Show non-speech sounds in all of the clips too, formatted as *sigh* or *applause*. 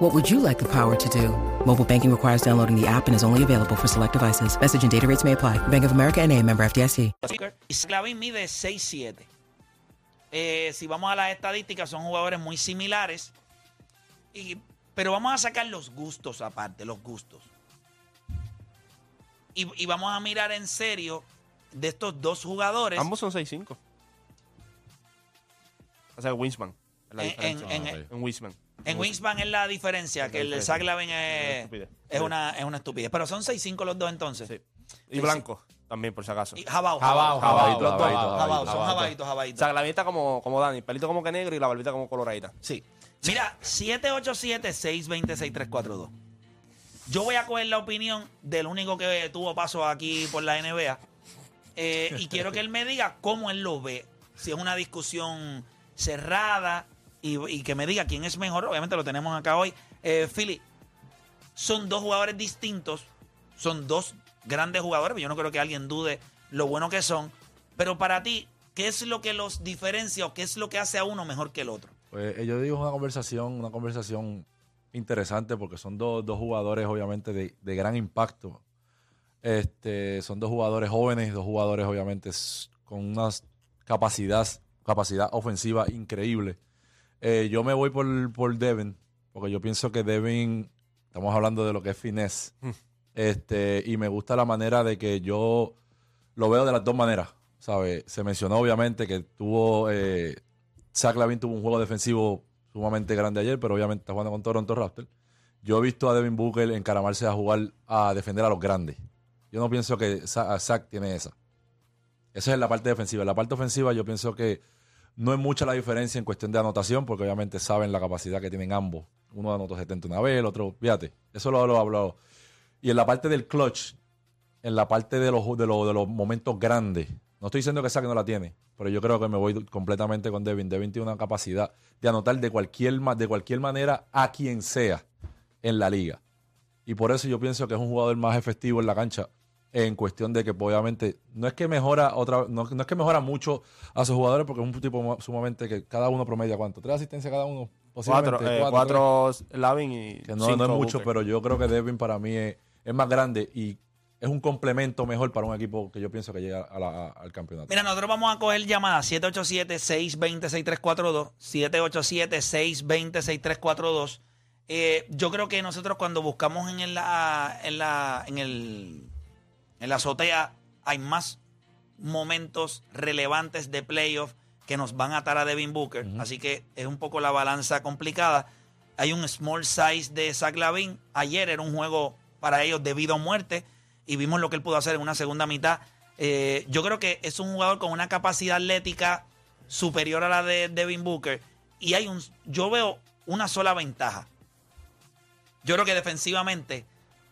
What would you like the power to do? Mobile banking requires downloading the app and is only available for select devices. Message and data rates may apply. Bank of America and a member FDIC. Slavin mide 6'7". Eh, si vamos a las estadísticas, son jugadores muy similares. Y, pero vamos a sacar los gustos aparte, los gustos. Y, y vamos a mirar en serio de estos dos jugadores. Ambos son 6'5". O sea, Winsman. En- diferencia. en- en- Ah. En Winsman. En Wingspan es la diferencia, que el de Zach Lavin es, es, una, es una estupidez. Pero son 6'5 los dos entonces. Sí. Y Blanco también, por si acaso. Y Jabao, Jabao, Jabao, Jabao, los dos, Jabao, Jabao, son Jabao. jabaitos, jabaitos. la vista como, como Dani, pelito como que negro y la barbita como coloradita. Sí. Mira, 787-620-6342. Yo voy a coger la opinión del único que tuvo paso aquí por la NBA. eh, y quiero que él me diga cómo él lo ve. Si es una discusión cerrada y, que me diga quién es mejor. Obviamente lo tenemos acá hoy. Eh, Philly, son dos jugadores distintos. Son dos grandes jugadores. Yo no creo que alguien dude lo bueno que son. Pero para ti, ¿qué es lo que los diferencia o qué es lo que hace a uno mejor que el otro? Pues eh, yo digo una conversación, una conversación interesante porque son dos, dos jugadores obviamente de, gran impacto. Este, son dos jugadores jóvenes, dos jugadores obviamente con una capacidad, capacidad ofensiva increíble. Eh, yo me voy por, por Devin, porque yo pienso que Devin, estamos hablando de lo que es finesse, este, y me gusta la manera de que yo lo veo de las dos maneras. ¿sabe? Se mencionó obviamente que tuvo eh, Zach Lavin tuvo un juego defensivo sumamente grande ayer, pero obviamente está jugando con Toronto Raptors. Yo he visto a Devin Booker encaramarse a jugar a defender a los grandes. Yo no pienso que Za- Zach tiene esa. Esa es la parte defensiva. En la parte ofensiva yo pienso que no es mucha la diferencia en cuestión de anotación, porque obviamente saben la capacidad que tienen ambos. Uno anotó 70 una vez, el otro, fíjate, eso lo lo hablado. Y en la parte del clutch, en la parte de los, de los, de los momentos grandes, no estoy diciendo que Zach no la tiene, pero yo creo que me voy completamente con Devin. Devin tiene una capacidad de anotar de cualquier, de cualquier manera a quien sea en la liga. Y por eso yo pienso que es un jugador más efectivo en la cancha en cuestión de que pues, obviamente no es que mejora otra no, no es que mejora mucho a sus jugadores porque es un tipo sumamente que cada uno promedia cuánto tres asistencias cada uno Cuatro, eh, cuatro Lavin y que no, cinco no es mucho Booker. pero yo creo que Devin para mí es, es más grande y es un complemento mejor para un equipo que yo pienso que llega a la- a- al campeonato Mira, nosotros vamos a coger llamadas 787-620-6342. 787-620-6342. Eh, yo creo que nosotros cuando buscamos en la, en la, en el, en la azotea hay más momentos relevantes de playoff que nos van a atar a Devin Booker. Así que es un poco la balanza complicada. Hay un small size de Zach Lavin. Ayer era un juego para ellos de vida o muerte y vimos lo que él pudo hacer en una segunda mitad. Eh, yo creo que es un jugador con una capacidad atlética superior a la de Devin Booker y hay un, yo veo una sola ventaja. Yo creo que defensivamente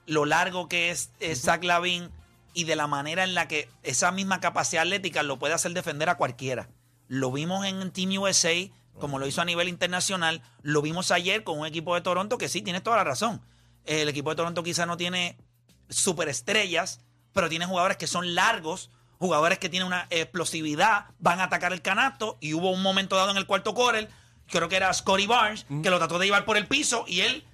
lo largo que es, es Zach Lavin y de la manera en la que esa misma capacidad atlética lo puede hacer defender a cualquiera. Lo vimos en Team USA, como lo hizo a nivel internacional. Lo vimos ayer con un equipo de Toronto que sí, tienes toda la razón. El equipo de Toronto quizá no tiene superestrellas, pero tiene jugadores que son largos, jugadores que tienen una explosividad, van a atacar el canasto y hubo un momento dado en el cuarto quarter, creo que era Scotty Barnes, que lo trató de llevar por el piso y él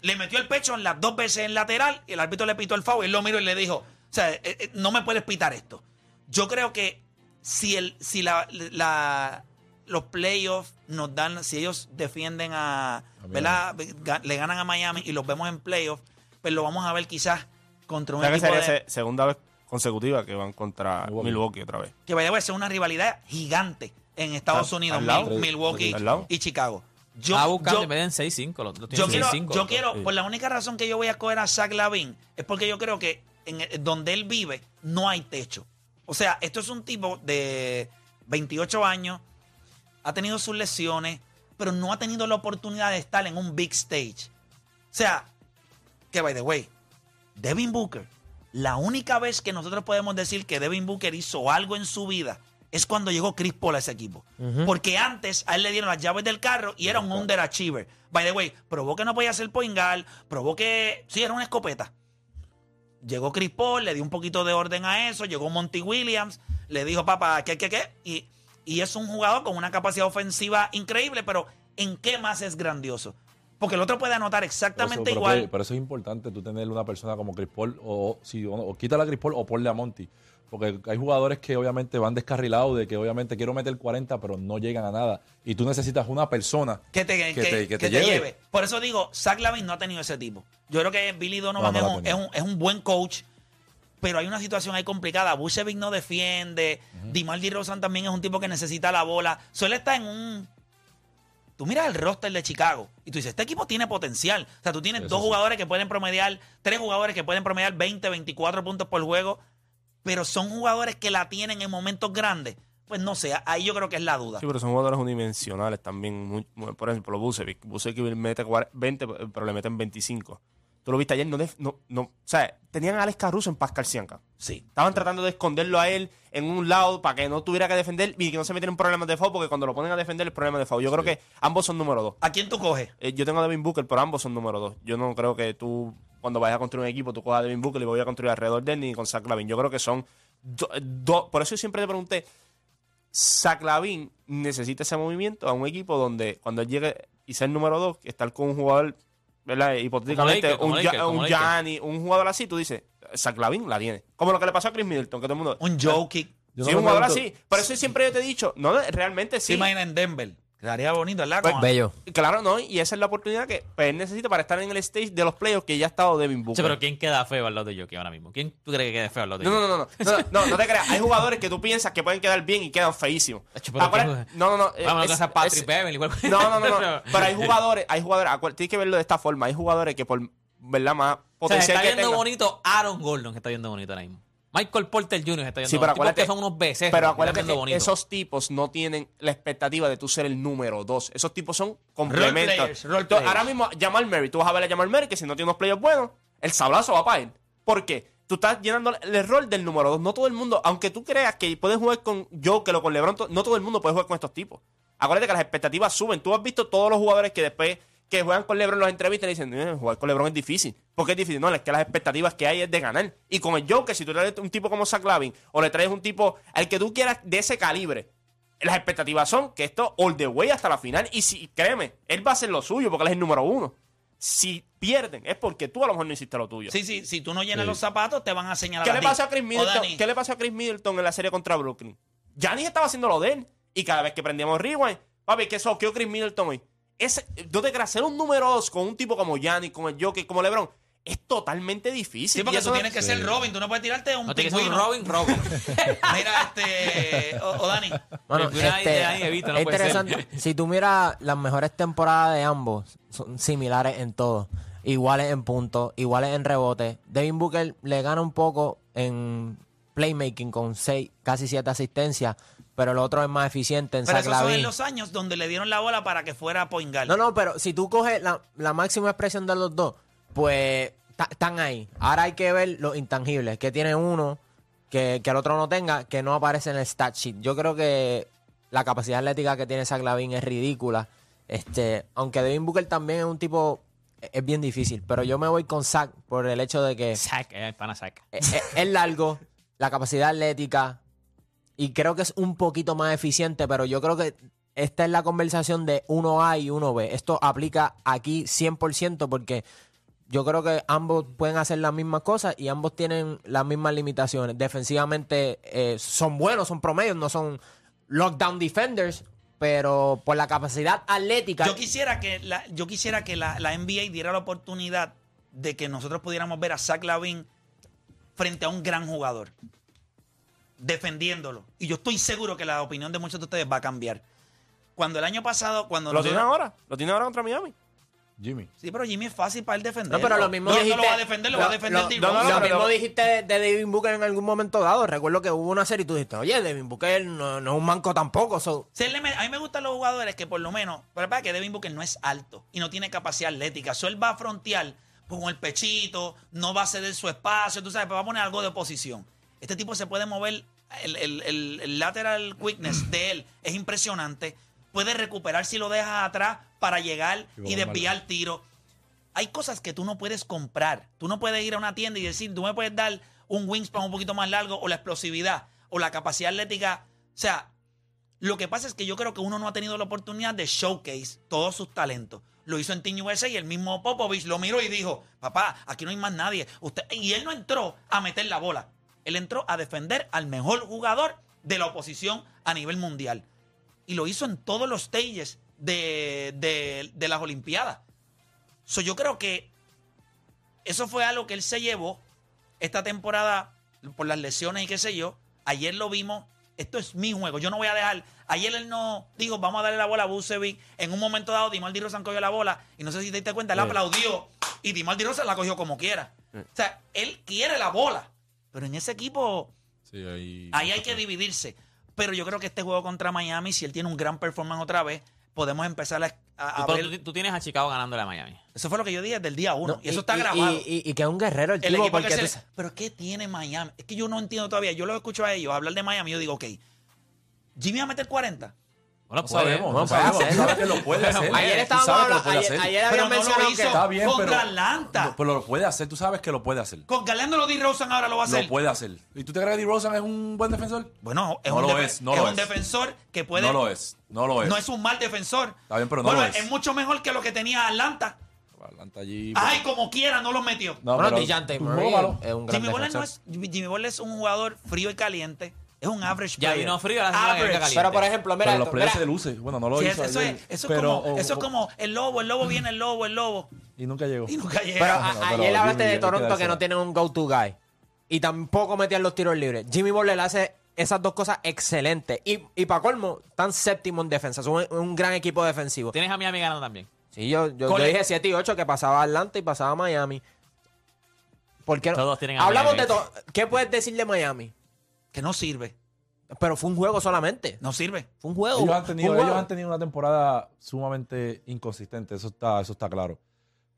le metió el pecho en las dos veces en lateral y el árbitro le pitó el foul y él lo miró y le dijo, o sea, eh, eh, no me puedes pitar esto. Yo creo que si, el, si la, la- los playoffs nos dan, si ellos defienden a, ¿verdad? Ga- Le ganan a Miami y los vemos en playoffs, pues lo vamos a ver quizás contra O un que equipo sería de, se- segunda vez consecutiva que van contra Milwaukee. Milwaukee, otra vez. que vaya a ser una rivalidad gigante en Estados Al- Unidos, al lado. Mil- Milwaukee Al lado. y Chicago. Yo, Estaba buscando yo- y me den 6-5. Los yo tienen quiero, 6-5. yo quiero, Sí. por la única razón que yo voy a escoger a Zach Lavin es porque yo creo que en donde él vive no hay techo. O sea, esto es un tipo de 28 años, ha tenido sus lesiones, pero no ha tenido la oportunidad de estar en un big stage. O sea, que by the way, Devin Booker La única vez que nosotros podemos decir que Devin Booker hizo algo en su vida es cuando llegó Chris Paul a ese equipo. Porque antes a él le dieron las llaves del carro y era un underachiever. By the way, probó que no podía ser point guard, probó que sí, era una escopeta. Llegó Chris Paul, le dio un poquito de orden a eso, llegó Monty Williams, le dijo, papá, ¿qué, qué, qué? Y, y es un jugador con una capacidad ofensiva increíble, pero ¿en qué más es grandioso? Porque el otro puede anotar exactamente eso- igual. Pero, pero eso es importante, tú tener una persona como Chris Paul, o, si, o, o quítale a Chris Paul o ponle a Monty. Porque hay jugadores que obviamente van descarrilados de que obviamente quiero meter 40, pero no llegan a nada. Y tú necesitas una persona que te, que que- te- que que te te lleve. lleve. Por eso digo, Zach Lavin no ha tenido ese tipo. Yo creo que Billy Donovan No, no es, un, es, un, es un buen coach, pero hay una situación ahí complicada. Bucevic no defiende. DiMar DeRozan también es un tipo que necesita la bola. Solo está en un... Tú miras el roster de Chicago y tú dices, este equipo tiene potencial. O sea, tú tienes Eso dos sí. jugadores que pueden promediar, tres jugadores que pueden promediar 20, 24 puntos por juego, pero son jugadores que la tienen en momentos grandes. Pues no sé, ahí yo creo que es la duda. Sí, pero son jugadores unidimensionales también. muy- muy- por ejemplo, Bucevic. Bucevic mete 40 20, pero le meten 25. Tú lo viste ayer, no, no, no, o sea, tenían a Alex Caruso en Pascal Siakam. Sí. Estaban tratando de esconderlo a él en un lado para que no tuviera que defender y que no se metiera en problemas de foul, porque cuando lo ponen a defender es problema de foul. Yo creo que ambos son número dos. ¿A quién tú coges? Eh, yo tengo a Devin Booker, pero ambos son número dos. Yo no creo que tú, cuando vayas a construir un equipo, tú cojas a Devin Booker y voy a construir alrededor de él ni con Zach Lavin. Yo creo que son do- do- Por eso yo siempre te pregunté, Zach Lavin necesita ese movimiento a un equipo donde cuando él llegue y sea el número dos, estar con un jugador, ¿verdad? Hipotéticamente, como un, como un. Gianni, un jugador así, tú dices, Zach Lavin la tiene. Como lo que le pasó a Chris Middleton, que todo el mundo... Un Jokic. Yo sí, no un jugador así. Por eso siempre yo te he dicho, no, realmente Sí. sí. imagina en Denver. Quedaría bonito, ¿verdad? Pues, Bello. Claro, no, y esa es la oportunidad que pues, él necesita para estar en el stage de los playoffs que ya ha estado Devin Booker. Che, pero ¿quién queda feo al lado de Jokic ahora mismo? ¿Quién tú crees que quede feo al lado de No, Jokic? no, no, no, no, no, no te creas. Hay jugadores que tú piensas que pueden quedar bien y quedan feísimos. *laughs* Hacho, pero Acuérdate- ¿qué- No, no, no. eh, Vamos a es- casa Patrick es- Beverly. igual- No, no, no, no. *laughs* Pero hay jugadores, hay jugadores, tienes que verlo de esta forma. Hay jugadores que por, ¿verdad? Más O sea, se potencial está que viendo bonito Aaron Gordon, que está viendo bonito ahora mismo. Michael Porter Jr. está viendo Sí, pero acuérdate, que son unos becerros. pero acuérdate que bonito. esos tipos no tienen la expectativa de tú ser el número dos. Esos tipos son complementos. role Entonces, players. Ahora mismo, Jamal Murray, tú vas a ver a Jamal Murray que si no tiene unos players buenos, el sablazo va para él. ¿Por qué? Tú estás llenando el rol del número dos. No todo el mundo, aunque tú creas que puedes jugar con Joker o con LeBron, no todo el mundo puede jugar con estos tipos. Acuérdate que las expectativas suben. Tú has visto todos los jugadores que después que juegan con LeBron en las entrevistas y dicen, "Eh, jugar con LeBron es difícil. ¿Por qué es difícil? No, es que las expectativas que hay es de ganar. Y con el Joker, si tú traes un tipo como Zach Lavin o le traes un tipo al que tú quieras de ese calibre, las expectativas son que esto all the way hasta la final. Y si, créeme, él va a hacer lo suyo porque él es el número uno. Si pierden, es porque tú a lo mejor no hiciste lo tuyo. Sí, sí, si tú no llenas Sí. los zapatos, te van a señalar ¿Qué a le pasó a Chris Middleton? ¿Qué le pasó a Chris Middleton en la serie contra Brooklyn? Giannis estaba haciendo lo de él. Y cada vez que prendíamos rewind, papi, ¿qué soqueó Chris Middleton hoy? Ese, no te ser un número dos con un tipo como Giannis, como el Joker, como LeBron, es totalmente difícil. Sí, porque eso tú no- tienes que ser Robin, tú no puedes tirarte un No tiene que ser un pingüino. Robin, Robin. *laughs* Mira, este. O, o Dani. Bueno, Pingüino ahí este, ahí, Evita, no es puede ser. interesante. Si tú miras las mejores temporadas de ambos, son similares en todo. Iguales en puntos, iguales en rebote. Devin Booker le gana un poco en playmaking con seis, casi siete asistencias, pero el otro es más eficiente en Pero Zach esos son en los años donde le dieron la bola para que fuera point guard. No, no, pero si tú coges la, la máxima expresión de los dos, pues están ahí. Ahora hay que ver los intangibles, que tiene uno que, que el otro no tenga, que no aparece en el stat sheet. Yo creo que la capacidad atlética que tiene Zach Lavin es ridícula. Este, aunque Devin Booker también es un tipo, es bien difícil, pero yo me voy con Zach por el hecho de que Sac, eh, pana sac. es, es- es largo, la capacidad atlética, y creo que es un poquito más eficiente, pero yo creo que esta es la conversación de uno A y uno B. Esto aplica aquí 100% porque yo creo que ambos pueden hacer las mismas cosas y ambos tienen las mismas limitaciones. Defensivamente eh, son buenos, son promedios, no son lockdown defenders, pero por la capacidad atlética... Yo quisiera que la, yo quisiera que la NBA diera la oportunidad de que nosotros pudiéramos ver a Zach Lavin frente a un gran jugador, defendiéndolo. Y yo estoy seguro que la opinión de muchos de ustedes va a cambiar. Cuando el año pasado, cuando Lo tiene ahora. Lo tiene ahora contra Miami. Jimmy. Sí, pero Jimmy es fácil para él defender. No, pero lo mismo no, dijiste. no lo va a defender, lo, va a defender lo- T. no, no, Rose. lo pero- mismo dijiste de, de Devin Booker en algún momento dado. Recuerdo que hubo una serie y tú dijiste, oye, Devin Booker no, no es un manco tampoco. so- Se le me- a mí me gustan los jugadores que por lo menos, pero verdad que Devin Booker no es alto y no tiene capacidad atlética. So él va a frontear con el pechito, no va a ceder su espacio, tú sabes, pero va a poner algo de oposición. Este tipo se puede mover, el, el- el- el lateral quickness de él es impresionante. Puede recuperar si lo dejas atrás para llegar Y y desviar tiro. Hay cosas que tú no puedes comprar. Tú no puedes ir a una tienda y decir, tú me puedes dar un wingspan un poquito más largo o la explosividad o la capacidad atlética. O sea, lo que pasa es que yo creo que uno no ha tenido la oportunidad de showcase todos sus talentos. Lo hizo en Team USA y el mismo Popovich lo miró y dijo, papá, aquí no hay más nadie. Usted, y él no entró a meter la bola. Él entró a defender al mejor jugador de la oposición a nivel mundial. Y lo hizo en todos los stages de, de- de las Olimpiadas. So, yo creo que eso fue algo que él se llevó esta temporada por las lesiones y qué sé yo. Ayer lo vimos. Esto es mi juego. Yo no voy a dejar. Ayer él no dijo, vamos a darle la bola a Bucevic. En un momento dado, Dimar Rosan cogió la bola. Y no sé si te diste cuenta, él Sí. aplaudió. Y Dimar Rosan la cogió como quiera. O sea, él quiere la bola. Pero en ese equipo, Sí, ahí, ahí hay que dividirse. Pero yo creo que este juego contra Miami, si él tiene un gran performance otra vez, podemos empezar a, a- a Tú, ver. tú- tú tienes a Chicago ganándole a Miami. Eso fue lo que yo dije desde el día uno. No, y eso está grabado. Y, y- y que es un guerrero el, El tipo, equipo porque que se- Pero ¿qué tiene Miami? Es que yo no entiendo todavía. Yo lo escucho a ellos hablar de Miami y yo digo, ok, Jimmy va a meter 40. No puede. sabemos, no no sabemos. Que lo puede hacer. Ayer estábamos hablando, ayer, hacer. ayer Pero habían no lo mencionado hizo que... Está bien, contra pero- Atlanta. No, pero lo puede hacer. Tú sabes que lo puede hacer. Con Galeano lo di Rosen ahora lo va a hacer. Lo puede hacer. ¿Y tú te crees que DeRozan es un buen defensor? Bueno, es No un, lo es, no es lo un es. defensor que puede. No lo es. No lo es. No es un mal defensor. Está bien, pero no Bueno, lo es. mucho mejor que lo que tenía Atlanta. Atlanta allí. Ay, como quiera, no lo metió. No, Bueno, pero- Murray es un gran Jimmy Butler, no defensor. es, Jimmy Butler es un jugador frío y caliente. Es un average Ya vino frío, ahora se va a Average. quedar caliente. Pero, por ejemplo, mira Pero los esto, players mira, se luce. Bueno, no lo Sí, hizo eso, ayer, es, eso, pero- es como, o- eso es o- como el lobo, el lobo viene, el lobo, el lobo. Y nunca llegó. Y nunca llega. Pero a- no, pero ayer hablaste Jimmy, de que Toronto que dársela. no tienen un go-to guy. Y tampoco metían los tiros libres. Jimmy Butler hace esas dos cosas excelentes. Y, y para colmo, están séptimo en defensa. Son un, un gran equipo defensivo. Tienes a Miami ganando también. Sí, yo, yo, yo dije 7 y 8 que pasaba Atlanta y pasaba Miami. ¿Por qué no? Todos tienen a Hablamos Miami. de todo. ¿Qué puedes decir de Miami? Que no sirve. Pero fue un juego solamente. No sirve. Fue un juego. Ellos han, tenido, ellos han tenido una temporada sumamente inconsistente, eso está, eso está claro.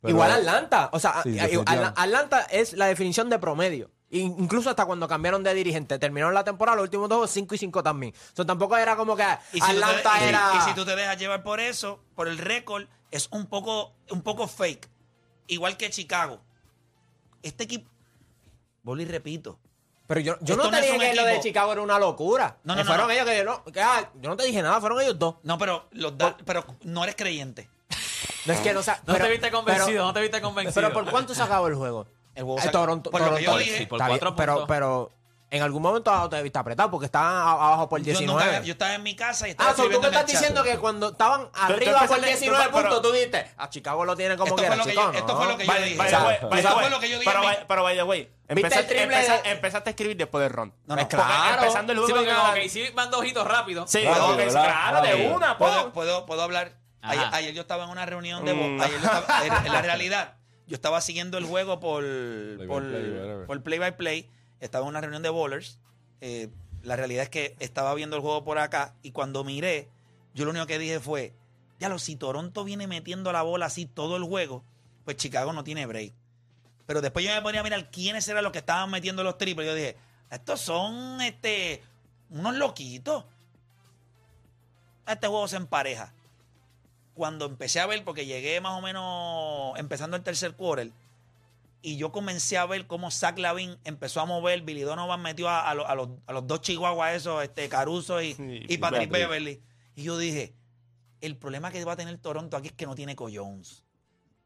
Pero- Igual Atlanta. O sea, Sí. Atlanta es la definición de promedio. In- Incluso hasta cuando cambiaron de dirigente. Terminaron la temporada, los últimos dos, 5 y 5 también. O sea, tampoco era como que Y si, tú te, Atlanta y era. y si tú te dejas llevar por eso, por el récord, es un poco, un poco fake. Igual que Chicago. Este equipo, y repito, Pero yo, yo no te no dije que lo de equipo. Chicago era una locura. No, no, no, fueron no. ellos que yo no. que, ah, yo no te dije nada, fueron ellos dos. no, pero, los da- pero no eres creyente. No es que no sa- No pero- te viste convencido, pero- no te viste convencido. Pero ¿por cuánto se acabó el juego? El juego Eh, Toronto, por lo que yo Toronto- dije. Sí, por Está bien, cuatro pero, puntos. pero en algún momento dado te viste apretado porque estaban abajo por Yo, 19. nunca- yo estaba en mi casa y estaba Ah, so, tú me estás diciendo que cuando estaban arriba por 19 tú- pero- puntos, tú dijiste, a Chicago lo tiene como Esto que fue era, lo que chico, yo- esto fue lo que yo dije. by O the sea, way, eso by the fue lo que yo dije Pero, by- the way, ¿Viste el empezaste, triple empeza- de- empezaste a escribir después del ron. No, no, claro. Empezando el Sí, porque que sí mando ojitos rápido. Sí, claro, de una, ¿Puedo, puedo, puedo hablar? Ayer, ayer yo estaba en una reunión de... Mm. ayer yo estaba- en, la realidad, yo estaba siguiendo el juego por por, play, whatever. por play by play. Estaba en una reunión de bowlers. Eh, la realidad es que estaba viendo el juego por acá y cuando miré, yo lo único que dije fue, ya lo, si Toronto viene metiendo la bola así todo el juego, pues Chicago no tiene break. Pero después yo me ponía a mirar quiénes eran los que estaban metiendo los triples. Yo dije, estos son este unos loquitos. Este juego se empareja. Cuando empecé a ver, porque llegué más o menos empezando el tercer quarter, y yo comencé a ver cómo Zach Lavin empezó a mover, Billy Donovan metió a, a los, a los- a los dos chihuahuas esos, este, Caruso y, Sí, y Patrick. Beverly. Y yo dije, el problema que va a tener Toronto aquí es que no tiene Jones.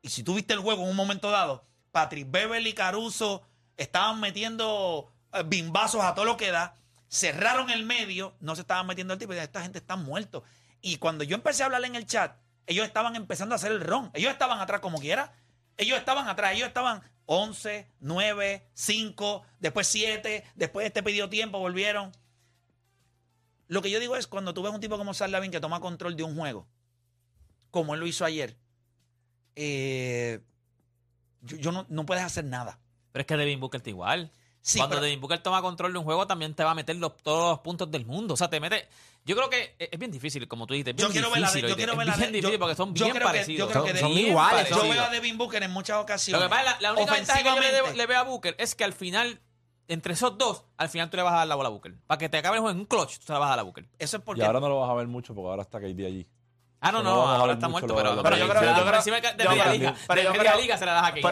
Y si tú viste el juego en un momento dado, Patrick Beverly y Caruso estaban metiendo eh, bimbazos a todo lo que da, cerraron el medio, no se estaban metiendo el tipo, y dije, esta gente está muerto. Y cuando yo empecé a hablar en el chat, ellos estaban empezando a hacer el ron. Ellos estaban atrás como quiera. Ellos estaban atrás, ellos estaban 11, 9, 5, después 7, después este pidió tiempo, volvieron. Lo que yo digo es cuando tú ves un tipo como Sal Lavin que toma control de un juego, como él lo hizo ayer, eh, yo, yo no, no puedes hacer nada. Pero es que Devin Booker está igual. Sí, Cuando pero- Devin Booker toma control de un juego, también te va a meter los- todos los puntos del mundo. O sea, te mete. Yo creo que es es bien difícil, como tú dijiste. Es Yo bien quiero ver la de, difícil. yo quiero ver la bien difícil yo- porque son bien que- parecidos. yo creo que Son- iguales, parecidos. Yo veo a Devin Booker en muchas ocasiones. Lo que pasa es la, la única ventaja que yo le, Ofensivamente. le veo a Booker es que al final, entre esos dos, al final tú le vas a dar la bola a Booker. Para que te acabe el juego en un clutch, tú se la vas a dar a Booker. Eso es Y porque ahora no lo vas a ver mucho porque ahora está KD allí. Ah, no, No ahora está muerto, pero, Pero yo creo- la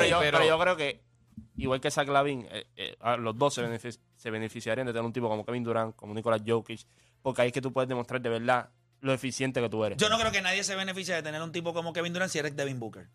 yo, pero yo creo que, igual que Zach Lavin, eh, eh, los dos se, benefic- se beneficiarían de tener un tipo como Kevin Durant, como Nicolas Jokic, porque ahí es que tú puedes demostrar de verdad lo eficiente que tú eres. yo no creo que nadie se beneficie de tener un tipo como Kevin Durant si eres Devin Booker.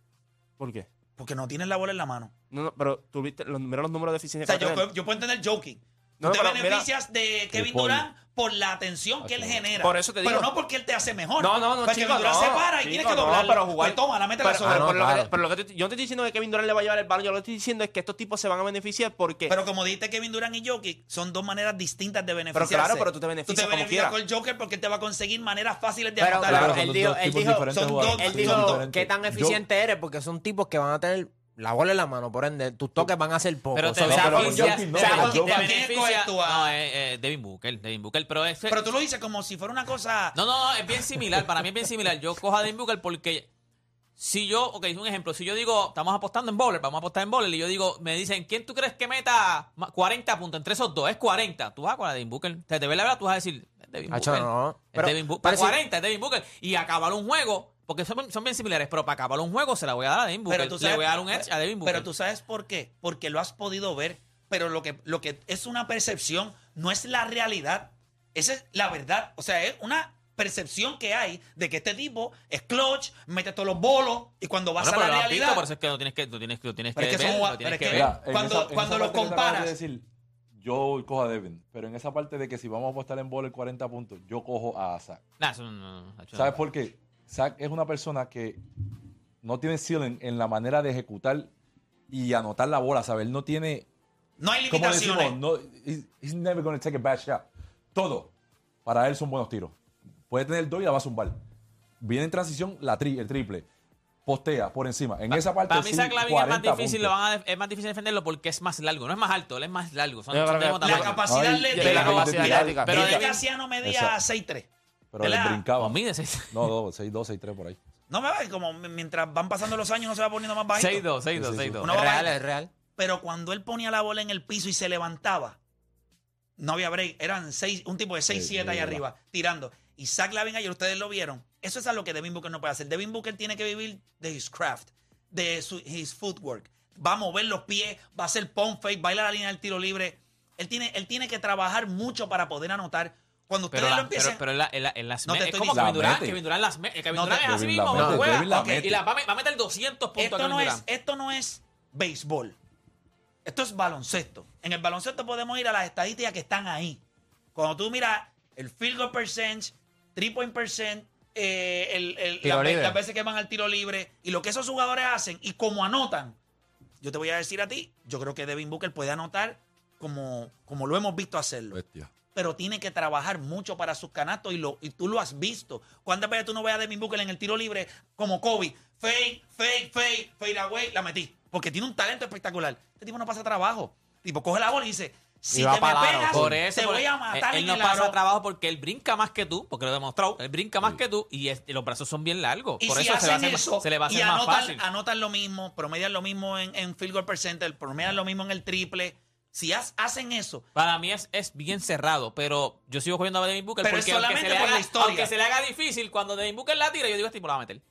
¿Por qué? Porque no tienes la bola en la mano. No, no, pero tú viste, los, mira los números de O eficiencia sea, que yo, yo puedo entender joking. No, Tú te pero mira- beneficias de Kevin. Durant por la atención que él genera. Por eso te Pero digo- no porque él te hace mejor. No, no, no, Porque chico, Kevin Durant no, se para y chico, tienes que no, doblarlo. pero jugar- toma, la mete la Pero, pero no, por lo claro. que, pero lo que te- yo no te estoy diciendo que Kevin Durant le va a llevar el balón, yo lo que estoy diciendo es que estos tipos se van a beneficiar porque... Pero como dijiste Kevin Durant y Jokic, son dos maneras distintas de Pero beneficiarse. claro, pero tú te beneficias Tú te como beneficias quieras. con Joker porque él te va a conseguir maneras fáciles de Pero, anotar. claro, son él dos dijo- él tipos dijo- diferentes son dos- Él son dijo qué tan eficiente eres porque son tipos que van a tener la bola en la mano, por ende, tus toques van a ser pocos. Pero te O sea. Jokic no, o sea, pero te Jokic- ¿Quién beneficia- escoges tú a- No, eh, eh, Devin Booker, Devin Booker, pero ese- Pero tú lo dices como si fuera una cosa. No, no, no, es bien similar. Para mí es bien similar. Yo cojo a Devin Booker porque si yo, ok, un ejemplo, si yo digo, estamos apostando en bowler, vamos a apostar en bowler, y yo digo, me dicen, ¿quién tú crees que meta ma- 40 puntos entre esos dos? Es 40. Tú vas con la Devin Booker. Te, te ves la verdad, tú vas a decir, es Devin Hacho, Booker. no. Es Pero- Devin Booker. pero Para si- 40 es Devin Booker. Y acabar un juego, porque son, son bien similares, pero para acabar un juego se la voy a dar a Devin Booker. Pero tú Le sabes, voy a dar un edge a Devin Booker. Pero tú sabes por qué. Porque lo has podido ver. Pero lo que, lo que es una percepción no es la realidad. Esa es la verdad. O sea, es una percepción que hay de que este tipo es clutch, mete todos los bolos y cuando vas Bueno, a pero la lo has visto, realidad. por eso es que lo tienes que, tú tienes, tú tienes Pero que es que ver, son lo tienes pero es que que ver. Mira, Cuando- esa- cuando lo acabas de comparas- decir, yo cojo a Devin, pero en esa parte de que si vamos a apostar en bola 40 puntos, yo cojo a Zach. Nah, no, no, no, ¿Sabes por qué? Zach es una persona que no tiene ceiling en la manera de ejecutar y anotar la bola, ¿sabes? Él no tiene, no hay como limitaciones. decimos, no, he's, he's never going to take a bad shot. Todo. Para él son buenos tiros. Puede tener dos y la va a zumbar. Viene en transición la tri- el triple. Postea por encima. En esa parte Para mí, sí, es más 40 difícil, lo puntos. van a def- es más difícil defenderlo porque es más largo. No es más alto, él es más largo. Son, La capacidad atlética. de la Ay, capacidad atlética. pero Pero Devin- Casiano medía Exacto. 6'3. Pero él ¿Verdad? brincaba. Mide seis- No, no, 6-2, 6-3 por ahí. No me va, como mientras van pasando los años no se va poniendo más bajito. 6'2, 6'2, Sí, sí, sí. 6'2. Uno es real, es real. Pero cuando él ponía la bola en el piso y se levantaba, no había break. Eran seis, un tipo de 6-7 Sí, ahí arriba, tirando. Y Zach Lavin ayer, ustedes lo vieron. Eso es algo que Devin Booker no puede hacer. Devin Booker tiene que vivir de his craft, de su his footwork. Va a mover los pies, va a hacer pump fake, baila la línea del tiro libre. Él tiene, él tiene que trabajar mucho para poder anotar. Cuando ustedes Pero, lo la, empiecen... pero, pero la- la- las No. Es estoy como diciendo- Kevin Durant. La. Kevin Durant las mete. Kevin Durant es así mismo. la juega. La. Y la va, a va a meter 200 puntos a esto Kevin no, es, esto no es béisbol. Esto es baloncesto. En el baloncesto podemos ir a las estadísticas que están ahí. Cuando tú miras el field goal percent, three point percent, eh, el- las veces que van al tiro libre y lo que esos jugadores hacen y cómo anotan. Yo te voy a decir a ti, yo creo que Devin Booker puede anotar como, como lo hemos visto hacerlo Bestia. Pero tiene que trabajar mucho para sus canastos y, lo, y tú lo has visto. ¿Cuántas veces tú no ves a Devin Booker en el tiro libre como Kobe? Fake, fake, fake, fade away, la metí. Porque tiene un talento espectacular. Este tipo no pasa trabajo. Tipo, coge la bola y dice, si te me pegas, Por eso, te por- voy a matar él, él no el pasa aro. trabajo porque él brinca más que tú, porque lo he demostrado. Él brinca más que tú y, es- y los brazos son bien largos. Y por si eso se, le va a hacer, eso más- se le va a y hacer más anotan, fácil. anotan lo mismo, promedian lo mismo en, en field goal percentage, promedian lo mismo en el triple. Si has- hacen eso, Para mí es, es bien cerrado, pero yo sigo cogiendo a Devin Booker Pero es porque aunque se, solamente le por haga, la historia. aunque se le haga difícil, cuando Devin Booker la tira, yo digo, este tipo la va a meter.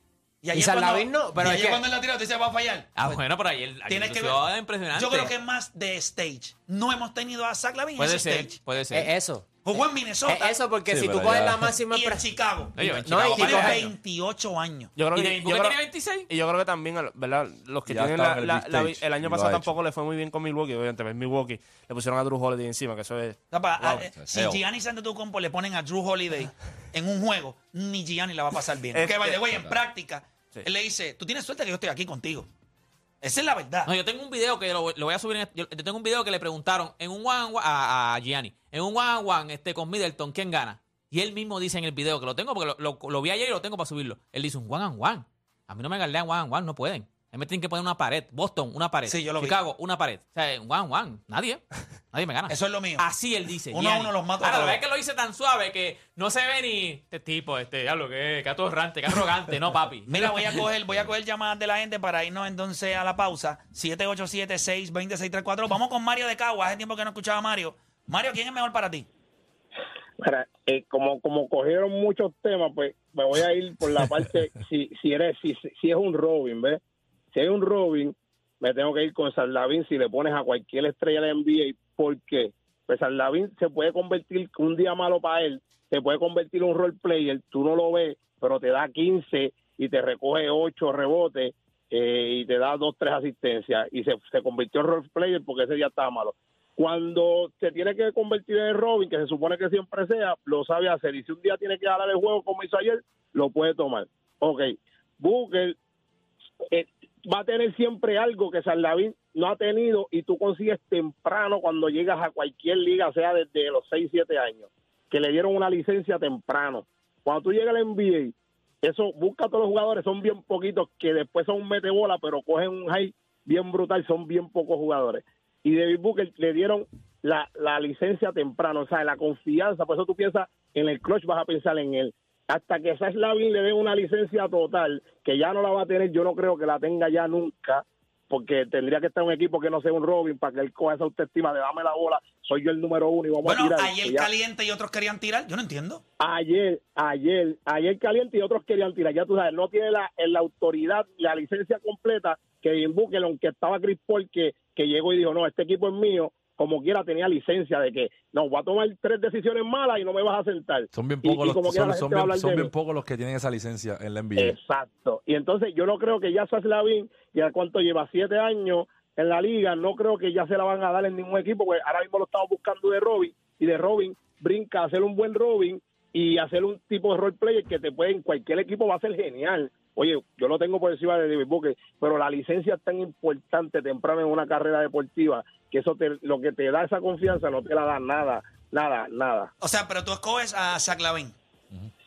y ayer Zach cuando, no, pero y es ayer que- cuando él la tira, usted se va a fallar. Ah, bueno, pero ayer, Tienes que ver- impresionante. Yo creo que es más de stage. No hemos tenido a Zach Lavin en Puede ese ser, stage. puede ser. Es eso. Jugó en Minnesota Es eso porque Sí, si tú pero coges ya- la máxima y en pre- Chicago. Oye, en No, Chicago y Tiene para- coge- 28 años. Yo creo ¿Y que, Devin yo Booker creo- tiene 26? y yo creo que también, ¿verdad? Los que Ya tienen estaba la, en el la- big la- stage el año lo pasado ha hecho. tampoco le fue muy bien con Milwaukee, obviamente, ves Milwaukee le pusieron a Drew Holiday encima, que eso es Papá, Wow. eh, si Hell. Giannis Antetokounmpo le ponen a Drew Holiday en un juego, ni Giannis la va a pasar bien. Este- que by the way, en práctica, Sí. él le dice, tú tienes suerte que yo estoy aquí contigo. Esa es la verdad. No, yo tengo un video que lo, voy a subir. En, yo, yo tengo un video que le preguntaron en un one, on one a, Gianni, en un one on one este, con Middleton, ¿quién gana? Y él mismo dice en el video que lo tengo porque lo vi ayer y lo tengo para subirlo. Él dice un one on one. A mí no me galdean one on one, no pueden. A mí me tienen que poner una pared. Boston, una pared. Sí, yo lo vi. Chicago, una pared. O sea, one, one. Nadie. Nadie me gana. Eso es lo mío. Así él dice. Uno a uno los mato a Ahora, la verdad es que lo dice tan suave que no se ve ni este tipo, este diablo, que que atorrante, que arrogante. no, papi. *laughs* Mira, voy a coger, voy a coger llamadas de la gente para irnos entonces a la pausa. 787-620-634. Vamos con Mario de Cagua. Hace tiempo que no escuchaba a Mario. Mario, ¿quién es mejor para ti? Mira, eh, como como cogieron muchos temas, pues me voy a ir por la parte *laughs* si si eres si, si es un Robin, ¿ves? Si hay un Robin, me tengo que ir con Sarlavín si le pones a cualquier estrella de NBA, ¿por qué? Pues Sarlavín se puede convertir un día malo para él, se puede convertir en un role player, tú no lo ves, pero te da 15 y te recoge 8 rebotes eh, y te da 2 3 asistencias y se, se convirtió en role player porque ese día estaba malo cuando se tiene que convertir en Robin, que se supone que siempre sea, lo sabe hacer. Y si un día tiene que ganar el juego como hizo ayer, lo puede tomar. Ok, Booker eh, va a tener siempre algo que Sarlavín no ha tenido y tú consigues temprano cuando llegas a cualquier liga, sea desde los 6, 7 años, que le dieron una licencia temprano. Cuando tú llegas al NBA, eso busca a todos los jugadores, son bien poquitos que después son un metebola, pero cogen un high bien brutal, son bien pocos jugadores y David Booker le dieron la, la licencia temprano, o sea, la confianza, por eso tú piensas en el clutch, vas a pensar en él. Hasta que Seth Lavin le dé una licencia total, que ya no la va a tener, yo no creo que la tenga ya nunca, porque tendría que estar un equipo que no sea un Robin para que él coja esa autoestima de dame la bola, soy yo el número uno y vamos Bueno, a tirar. ayer ya- caliente y otros querían tirar. Yo no entiendo. ayer, ayer, ayer caliente y otros querían tirar. Ya tú sabes, no tiene la, la autoridad, la licencia completa que Devin Booker, aunque estaba Chris Paul, que, que llegó y dijo, no, este equipo es mío, como quiera tenía licencia de que, no, voy a tomar tres decisiones malas y no me vas a sentar. Son bien pocos los, son, son bien, son bien pocos que tienen esa licencia en la NBA. Exacto. Y entonces yo no creo que ya Saslavin, y a cuánto lleva siete años en la liga, no creo que ya se la van a dar en ningún equipo, porque ahora mismo lo estamos buscando de Robin, y de Robin brinca a hacer un buen Robin y hacer un tipo de role player que te puede en cualquier equipo va a ser genial. Oye, yo lo tengo por encima de David Booker, pero la licencia es tan importante temprano en una carrera deportiva que eso te, lo que te da esa confianza no te la da nada, nada, nada. O sea, pero tú escoges a Zach Lavin.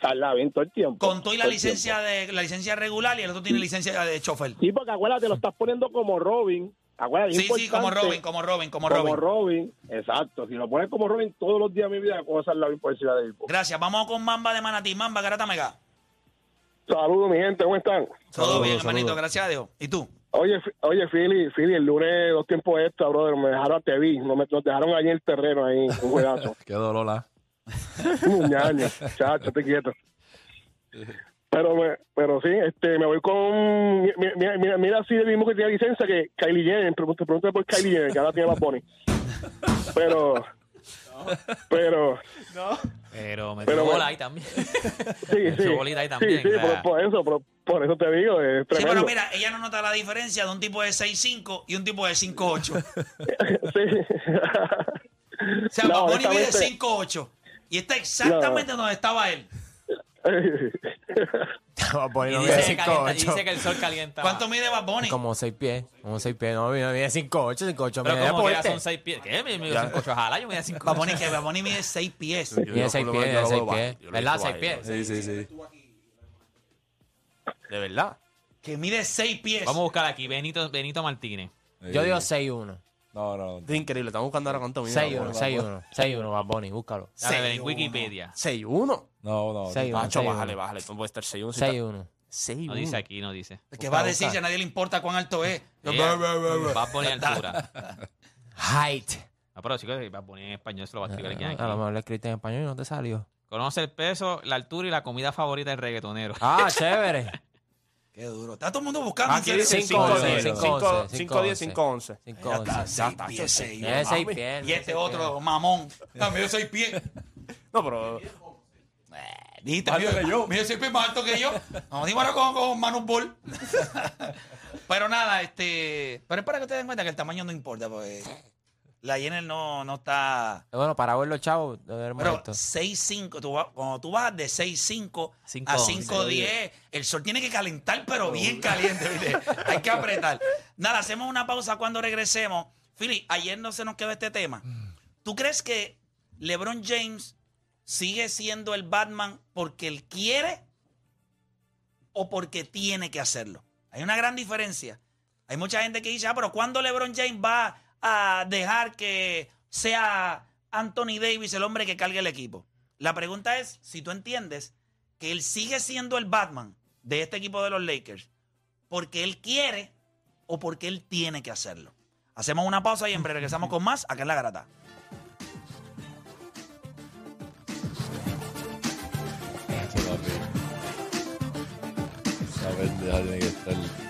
Saslavin todo el tiempo. Con tú y la todo licencia de la licencia regular y el otro tiene licencia de chofer. Sí, porque acuérdate, lo estás poniendo como Robin. Acuérdate, Sí, sí, como. Robin, como Robin, como Como Robin. Robin. exacto. Si lo pones como Robin todos los días de mi vida, ¿cómo es la por encima de él? Gracias. Vamos con Mamba de Manatí. Mamba, Garata Mega. Saludos, mi gente, ¿cómo están? Todo Saludos, bien, hermanito. Gracias a Dios. ¿Y tú? Oye, oye, Philly, Philly, el lunes dos tiempos extra, brother, me dejaron a no me, nos dejaron allí en el terreno, ahí, un juegazo. *laughs* Qué dolor, ¿ah? *laughs* un ñaño, chacho, te quieto. Pero, me, pero sí, este, me voy con. mi- mi- Mira, mira, mira si el mismo que tiene licencia que Kylie Jenner. Pregunta, pregunta por Kylie Jenner, que ahora tiene Bad Bunny. Pero. *laughs* Pero. Pero me Pero bola ahí también. Sí, *laughs* sí. bolita ahí también, Sí, sí, por, por eso, por, por eso te digo, es Sí, pero mira, ella no nota la diferencia de un tipo de 6'5 y un tipo de 5'8. *laughs* sí. O sea, No, Bad Bunny mide honestamente- 5'8 y está exactamente donde estaba él. Pues Y no dice, mide que calienta- y 5'8". dice que el sol calienta. ¿Cuánto mide Bad Bunny? Como 6 pies. Como 6 pies. No, mide 5'8". 5'8 Pero mide como que ya deporte. son 6 pies. ¿Qué? Me mido 5 8 ojalá, yo me 5 Bad Bunny, que Bad Bunny mide 6 pies. Yo lo- 6 yo lo- pies, yo lo 6 veo pies. bajo, yo lo ¿Verdad? he 6 visto pies. Sí, sí, sí. De verdad. Que mide 6 pies. Vamos a buscar aquí, Benito, Benito Martínez. Yo digo 6'1". No, no. Es increíble, estamos buscando ahora cuánto mide. 6'1", 6'1". 6'1", Bad Bunny, búscalo. Ver en 6'1". Wikipedia. 6-1. No, no. 6'1". Pacho, 6'1". bájale, bájale. Tú no puedes estar 6-1. 6'1". 6-1. No dice aquí, no dice. que va a decir si a nadie le importa cuán alto es. *laughs* A poner *laughs* altura. Height. No, pero chicos, va a poner en español, se lo va a escribir aquí. A lo mejor le escribiste en español y no te salió. Conoce el peso, la altura y la comida favorita del reggaetonero. Ah, chévere. *laughs* Qué duro. Está todo el mundo buscando. Aquí en serio. dice 5'11", 5-10, 5'11", 5-10, 5-11. 5'11". Seis pies, seis. Tiene 6 pies. Y este otro mamón. También 6 pies. No, pero Dijiste, alto mide, que yo. mide seis pies más alto que yo. Vamos, ahora con, con Manu Ball. *laughs* pero nada, este. Pero es para que ustedes den cuenta que el tamaño no importa, porque la Jenner no, no está. Bueno, para verlo, chavo, Pero esto. 6'5, tú vas- cuando tú vas de 6'5 a 5'11. 5'10, el sol tiene que calentar, pero bien caliente, ¿viste? *laughs* Hay que apretar. Nada, hacemos una pausa cuando regresemos. Philly, ayer no se nos quedó este tema. ¿Tú crees que LeBron James sigue siendo el Batman porque él quiere o porque tiene que hacerlo? Hay una gran diferencia. Hay mucha gente que dice, ah, pero ¿cuándo LeBron James va a dejar que sea Anthony Davis el hombre que cargue el equipo? La pregunta es si tú entiendes que él sigue siendo el Batman de este equipo de los Lakers porque él quiere o porque él tiene que hacerlo. Hacemos una pausa y en regresamos con más acá en la garata. Esa estar.